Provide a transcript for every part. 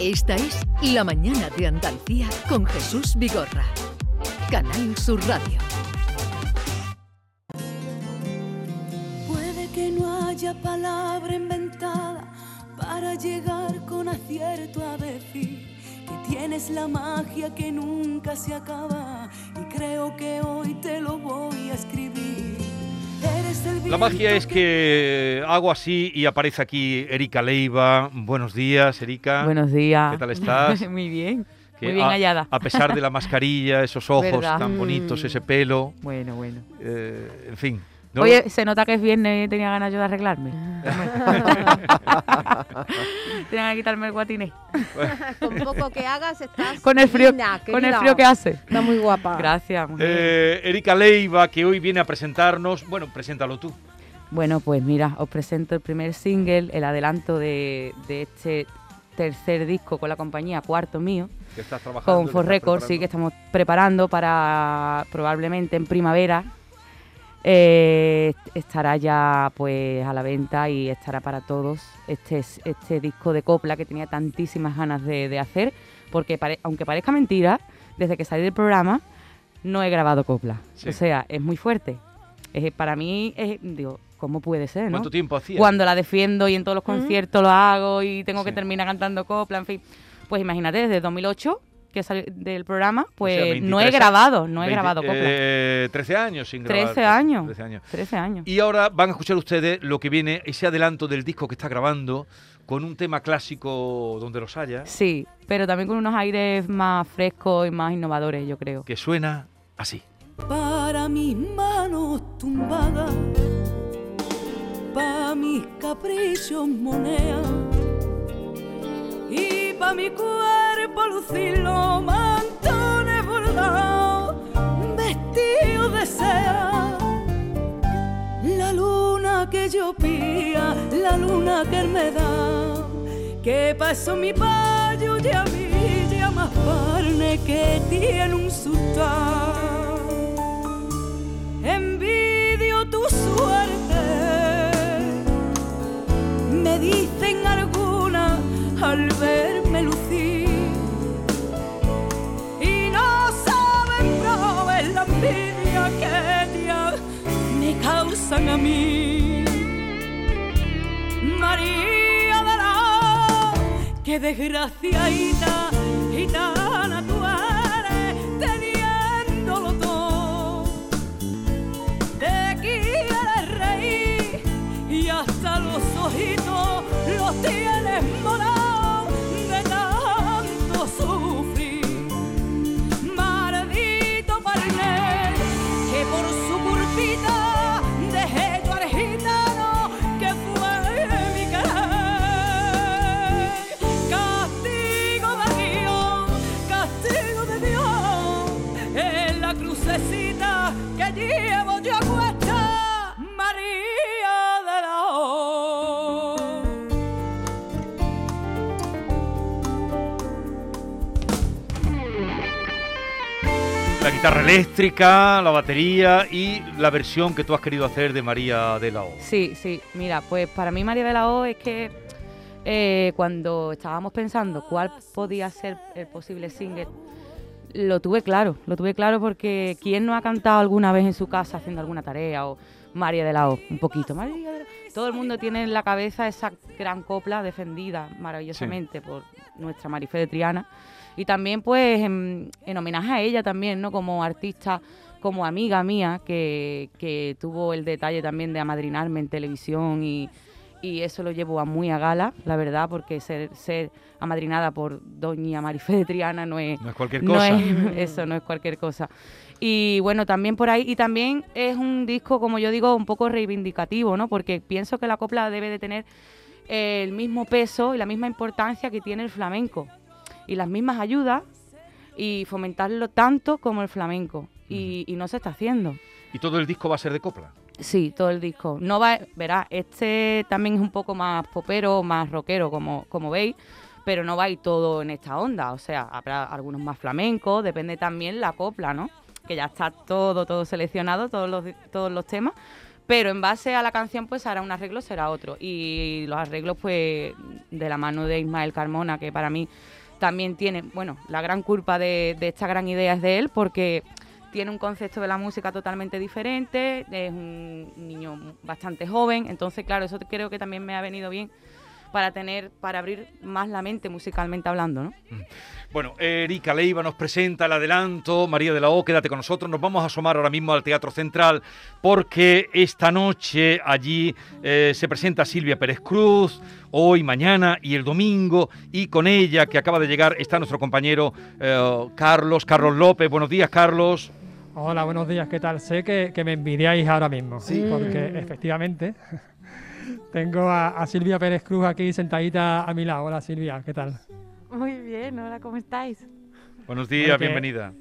Esta es La Mañana de Andalucía con Jesús Vigorra. Canal Sur Radio. Puede que no haya palabra inventada para llegar con acierto a decir que tienes la magia que nunca se acaba y creo que hoy te lo voy a escribir. La magia es que hago así y aparece aquí Erika Leiva. Buenos días, Erika. Buenos días. ¿Qué tal estás? Muy bien. Que Muy bien a, hallada. A pesar de la mascarilla, esos ojos ¿Verdad? tan bonitos, Mm. ese pelo, Bueno, bueno. eh, en fin. ¿No? Oye, se nota que es viernes y tenía ganas yo de arreglarme. tenía que quitarme el guatiné. Con poco que hagas estás Con el frío, con el frío que hace. Está muy guapa. Gracias. mujer. Eh, Erika Leiva, que hoy viene a presentarnos. Bueno, preséntalo tú. Bueno, pues mira, os presento el primer single, el adelanto de, de este tercer disco con la compañía Cuarto Mío, Que estás trabajando. con For estás Records, sí, que estamos preparando para probablemente en primavera. Eh, estará ya pues a la venta y estará para todos este, es- este disco de copla que tenía tantísimas ganas de, de hacer, porque pare- aunque parezca mentira, desde que salí del programa no he grabado copla. Sí. O sea, es muy fuerte. Es- para mí, es, digo, ¿cómo puede ser? ¿no? ¿Cuánto tiempo hacía? cuando la defiendo y en todos los conciertos lo hago y tengo que terminar cantando copla, en fin. Pues imagínate, desde 2008 que salí del programa, pues O sea, no he 23 grabado, no he 20, grabado copla. eh, 13 años sin grabar. 13 años. 13 años. 13 años. Y ahora van a escuchar ustedes lo que viene, ese adelanto del disco que está grabando, con un tema clásico donde los haya, Sí, pero también con unos aires más frescos y más innovadores, yo creo. que suena así. para mis manos tumbadas, pa' mis caprichos moneda y pa' mi cuerpo lucir los mantones bordados, vestidos de seda. La luna que yo pía, la luna que él me da, que pasó mi payo y a mí ya más carne que tiene un sultán. Envidio tu suerte, me dicen algunas al verme lucir causan a mí. María la que desgraciadita gitana guitarra eléctrica, la batería y la versión que tú has querido hacer de María de la O. Sí, sí. Mira, pues para mí María de la O es que eh, cuando estábamos pensando cuál podía ser el posible single, lo tuve claro, lo tuve claro porque ¿quién no ha cantado alguna vez en su casa haciendo alguna tarea o María de la O? Un poquito, María de la O. Todo el mundo tiene en la cabeza esa gran copla defendida maravillosamente por nuestra Marife de Triana y también pues en, en homenaje a ella también, ¿no? Como artista, como amiga mía que, que tuvo el detalle también de amadrinarme en televisión y, y eso lo llevo a muy a gala, la verdad, porque ser, ser amadrinada por doña Marife de Triana no es, No es cualquier no cosa. es- eso no es cualquier cosa. Y bueno, también por ahí, y también es un disco, como yo digo, un poco reivindicativo, ¿no? Porque pienso que la copla debe de tener el mismo peso y la misma importancia que tiene el flamenco. Y las mismas ayudas y fomentarlo tanto como el flamenco. Y, y no se está haciendo. Y todo el disco va a ser de copla. Sí, todo el disco. No va, verá, este también es un poco más popero, más rockero, como, como veis, pero no va a ir todo en esta onda. O sea, habrá algunos más flamencos, depende también la copla, ¿no? Que ya está todo, todo seleccionado, todos los, todos los temas. pero en base a la canción pues hará un arreglo, será otro. Y los arreglos pues de la mano de Ismael Carmona, que para mí también tiene, bueno, la gran culpa de, de esta gran idea es de él, porque tiene un concepto de la música totalmente diferente, es un niño bastante joven, entonces claro, eso creo que también me ha venido bien para tener, para abrir más la mente musicalmente hablando, ¿no? Bueno, Erika Leiva nos presenta el adelanto, María de la O, quédate con nosotros, nos vamos a asomar ahora mismo al Teatro Central porque esta noche allí eh, se presenta Silvia Pérez Cruz, hoy, mañana y el domingo, y con ella que acaba de llegar está nuestro compañero eh, Carlos, Carlos López, buenos días Carlos. Hola, buenos días, ¿qué tal? Sé que, que me envidiáis ahora mismo, Sí. porque efectivamente tengo a, a Silvia Pérez Cruz aquí sentadita a mi lado. Hola Silvia, ¿qué tal? Muy bien, hola, ¿cómo estáis? Buenos días, bienvenida.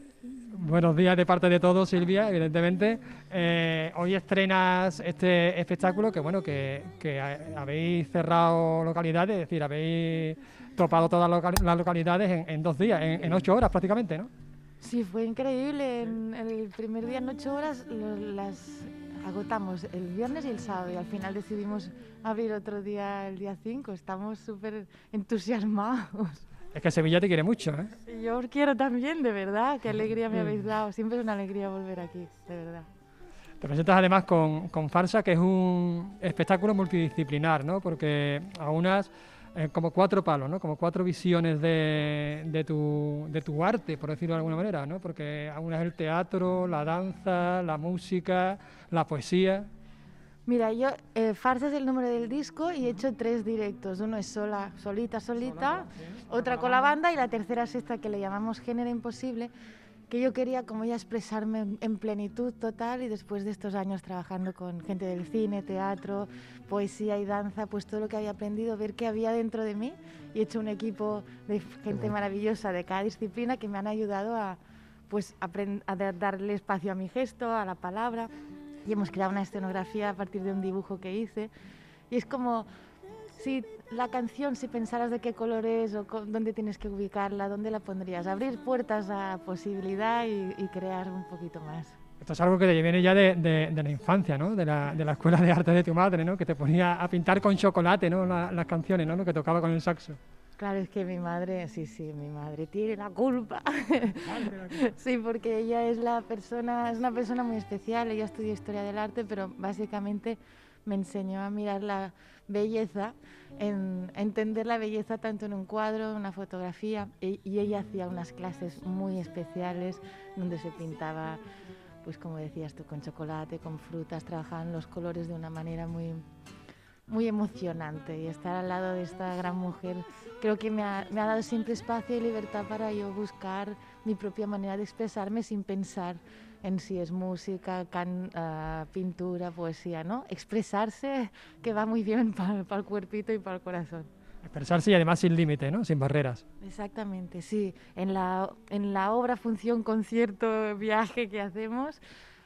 Buenos días de parte de todos, Silvia, evidentemente. Eh, hoy estrenas este espectáculo que, bueno, que, que ha- habéis cerrado localidades, es decir, habéis topado todas las localidades en, en dos días, en, en ocho horas prácticamente, ¿no? Sí, fue increíble. En el primer día, en ocho horas, lo- las agotamos el viernes y el sábado y al final decidimos abrir otro día el día 5. Estamos súper entusiasmados. Es que Sevilla te quiere mucho, ¿eh? Yo os quiero también, de verdad. Qué alegría me habéis dado. Siempre es una alegría volver aquí, de verdad. Te presentas además con, con Farsa, que es un espectáculo multidisciplinar, ¿no? Porque aunas eh, como cuatro palos, ¿no? Como cuatro visiones de, de, tu, de tu arte, por decirlo de alguna manera, ¿no? Porque aunas el teatro, la danza, la música, la poesía. Mira, yo, eh, Farsa es el nombre del disco y he hecho tres directos. Uno es sola, solita, solita, otra con la banda y la tercera es esta que le llamamos Género Imposible, que yo quería como ya expresarme en- en plenitud total y después de estos años trabajando con gente del cine, teatro, poesía y danza, pues todo lo que había aprendido, ver qué había dentro de mí y he hecho un equipo de gente maravillosa de cada disciplina que me han ayudado a, pues, a da- darle espacio a mi gesto, a la palabra y hemos creado una escenografía a partir de un dibujo que hice. Y es como si la canción, si pensaras de qué color es o dónde tienes que ubicarla, dónde la pondrías, abrir puertas a posibilidad y, y crear un poquito más. Esto es algo que te viene ya de, de- de la infancia, ¿no? De la, de la escuela de arte de tu madre, ¿no? Que te ponía a pintar con chocolate, ¿no? La- las canciones, ¿no? Lo que tocaba con el saxo. Claro, es que mi madre, sí, sí, mi madre tiene la culpa. sí, porque ella es la persona, es una persona muy especial. Ella estudió historia del arte, pero básicamente me enseñó a mirar la belleza, en, entender la belleza tanto en un cuadro, en una fotografía. Y, y ella hacía unas clases muy especiales donde se pintaba, pues como decías tú, con chocolate, con frutas, trabajaban los colores de una manera muy muy emocionante y estar al lado de esta gran mujer creo que me ha, me ha dado siempre espacio y libertad para yo buscar mi propia manera de expresarme sin pensar en si es música, can- ah, pintura, poesía, ¿no? Expresarse que va muy bien para el cuerpito y para el corazón. Expresarse y además sin límite, ¿no? Sin barreras. Exactamente, sí. En la, en la obra, función, concierto, viaje que hacemos,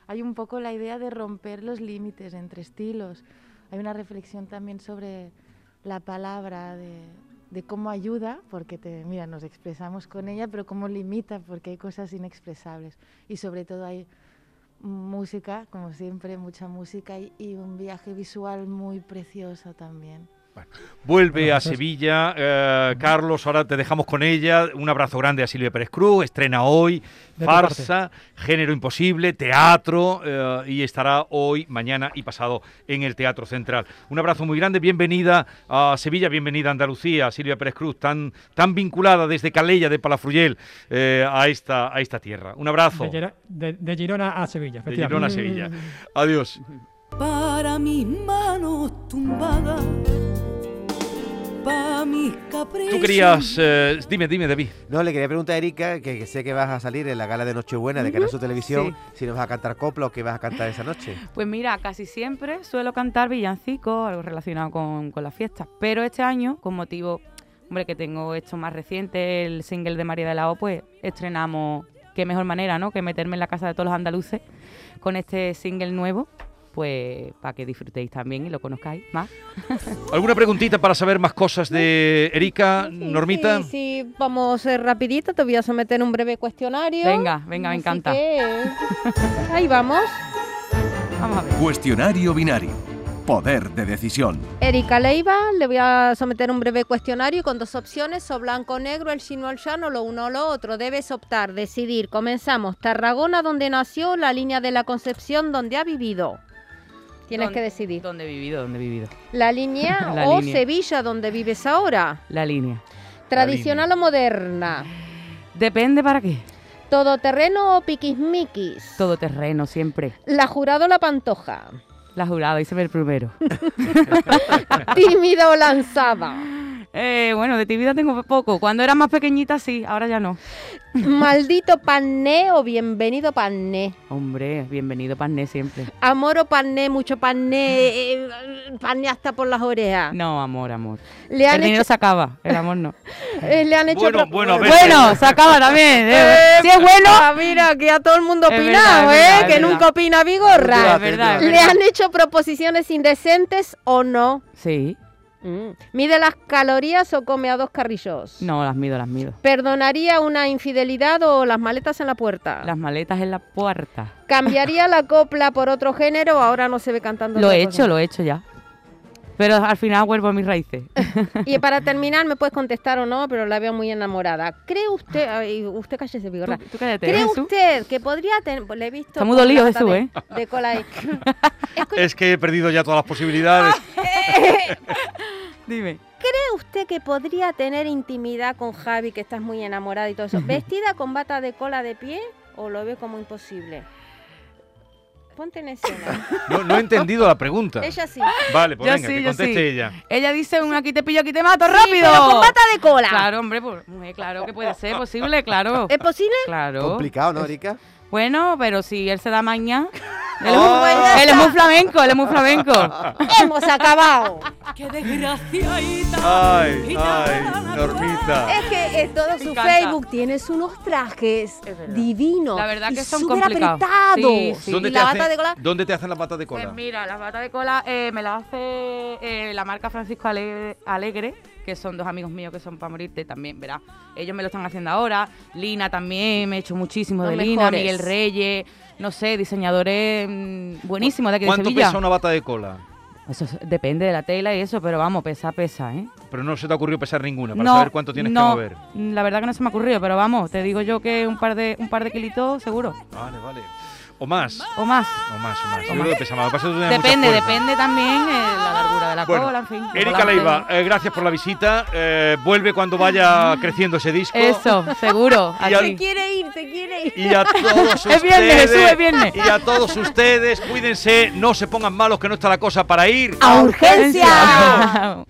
hay un poco la idea de romper los límites entre estilos. Hay una reflexión también sobre la palabra, de, de cómo ayuda, porque te, mira, nos expresamos con ella, pero cómo limita, porque hay cosas inexpresables. Y sobre todo hay música, como siempre, mucha música y, y un viaje visual muy precioso también. Vuelve Bueno, a pues- Sevilla, eh, Carlos, ahora te dejamos con ella. Un abrazo grande a Silvia Pérez Cruz, estrena hoy, farsa, género imposible, teatro, eh, y estará hoy, mañana y pasado en el Teatro Central. Un abrazo muy grande, bienvenida a Sevilla, bienvenida a Andalucía, Silvia Pérez Cruz, tan, tan vinculada desde Calella de Palafruyel eh, a, esta, a esta tierra. Un abrazo De, Giro- de- de Girona a Sevilla, de Girona a. Sevilla. Adiós. para mis manos tumbadas, para mis caprichos. Tú querías, eh, dime, dime, David. No, le quería preguntar a Erika, que, que sé que vas a salir en la gala de Nochebuena de Canal Sur Televisión, Sí. si nos vas a cantar copla o qué vas a cantar esa noche. Pues mira, casi siempre suelo cantar villancicos, algo relacionado con, con las fiestas. Pero este año, con motivo, hombre, que tengo esto más reciente, el single de María de la O, pues estrenamos, qué mejor manera, ¿no? Que meterme en la casa de todos los andaluces con este single nuevo, pues para que disfrutéis también y lo conozcáis más. ¿Alguna preguntita para saber más cosas de Erika, Normita? Sí, sí, vamos eh, rapidito, te voy a someter un breve cuestionario. Venga, venga, me Así encanta. que, ahí vamos. Vamos a ver. Cuestionario binario. Poder de decisión. Erika Leiva, le voy a someter un breve cuestionario con dos opciones, o blanco o negro, el chino o el llano, lo uno o lo otro. Debes optar, decidir. Comenzamos. Tarragona, donde nació, la línea de la Concepción, donde ha vivido. Tienes ¿Dónde- que decidir. ¿Dónde he vivido? ¿Dónde he vivido? La línea La o línea. Sevilla, donde vives ahora. La línea. Tradicional o moderna. Depende para qué. Todoterreno o piquismiquis. Todo terreno, siempre. La jurado o la pantoja. La jurada, hice ver primero. Tímida o lanzada. Eh, bueno, de actividad tengo poco. Cuando era más pequeñita sí, ahora ya no. Maldito pané o bienvenido pané. Hombre, bienvenido Parné siempre. Amor o pané, mucho pané, eh, pané hasta por las orejas. No, amor, amor. Le han el dinero hecho, se acaba, el amor no. eh, le han hecho Bueno, pro- bueno, bueno, se acaba también. eh. Si es bueno, Ah, mira, que a todo el mundo es ¿eh? verdad, que nunca opina Vigorra. es verdad. es ¿Le verdad. han hecho proposiciones indecentes o no? Sí, Mm. ¿Mide las calorías o come a dos carrillos? no, las mido, las mido. ¿Perdonaría una infidelidad o las maletas en la puerta? Las maletas en la puerta. ¿Cambiaría la copla por otro género o ahora no se ve cantando Lo he cosa? hecho, lo he hecho ya. Pero al final vuelvo a mis raíces. Y para terminar, me puedes contestar o no, pero la veo muy enamorada. ¿Cree usted, ay, usted cállese, Vigorra, Tú- tú cállate, ¿cree Jesús. usted que podría tener, le he visto... Está muy dolido, Jesús, de, ¿eh? De cola. Es que he perdido ya todas las posibilidades. Dime. ¿Cree usted que podría tener intimidad con Javi, que estás muy enamorada y todo eso, vestida con bata de cola de pie o lo ve como imposible? Ponte en escena. No, no he entendido la pregunta. Ella sí. Vale, pues Yo venga, sí, que conteste sí. ella. Ella dice un aquí te pillo, aquí te mato, Sí, rápido. pero con bata de cola. Claro, hombre, pues, mujer, claro que puede ser posible, claro. ¿Es posible? Claro. Complicado, ¿no, Erika? Bueno, pero si él se da maña. Él, es Oh. muy- él es muy flamenco, él es muy flamenco. Hemos acabado. Qué desgraciadita. Ay, ay, Normita. Es que eh, todo su. Facebook tienes unos trajes divinos. La verdad y que son súper complicados. apretados. Sí, sí. ¿Dónde, te la hacen, bata de cola. ¿Dónde te hacen las batas de cola? Pues mira, las batas de cola eh, me las hace eh, la marca Francisco Ale- Alegre, que son dos amigos míos que son para morirte también, verás. Ellos me lo están haciendo ahora. Lina también, me he hecho muchísimo Los de Lina, mejores. Miguel Reyes, no sé, diseñadores mm, buenísimos de aquí de ¿Cuánto Sevilla. pesa una bata de cola? Eso es- depende de la tela y eso, pero vamos, pesa, pesa, ¿eh? Pero no se te ha ocurrido pesar ninguna para no, saber cuánto tienes no, que mover. La verdad que no se me ha ocurrido, pero vamos, te digo yo que un par de un par de kilitos seguro. Vale, vale. O más. O más. O más, o más. Yo creo que pesa más. Lo pasa Depende, depende también eh, la largura de la Bueno, cola, en fin. Erika. Leiva, eh, gracias por la visita. Eh, vuelve cuando vaya creciendo ese disco. Eso, seguro. Y así. Se quiere ir, se quiere ir. Y a todos ustedes. Es viernes, Jesús, es viernes. Y a todos ustedes, cuídense, no se pongan malos, que no está la cosa para ir. ¡A urgencia!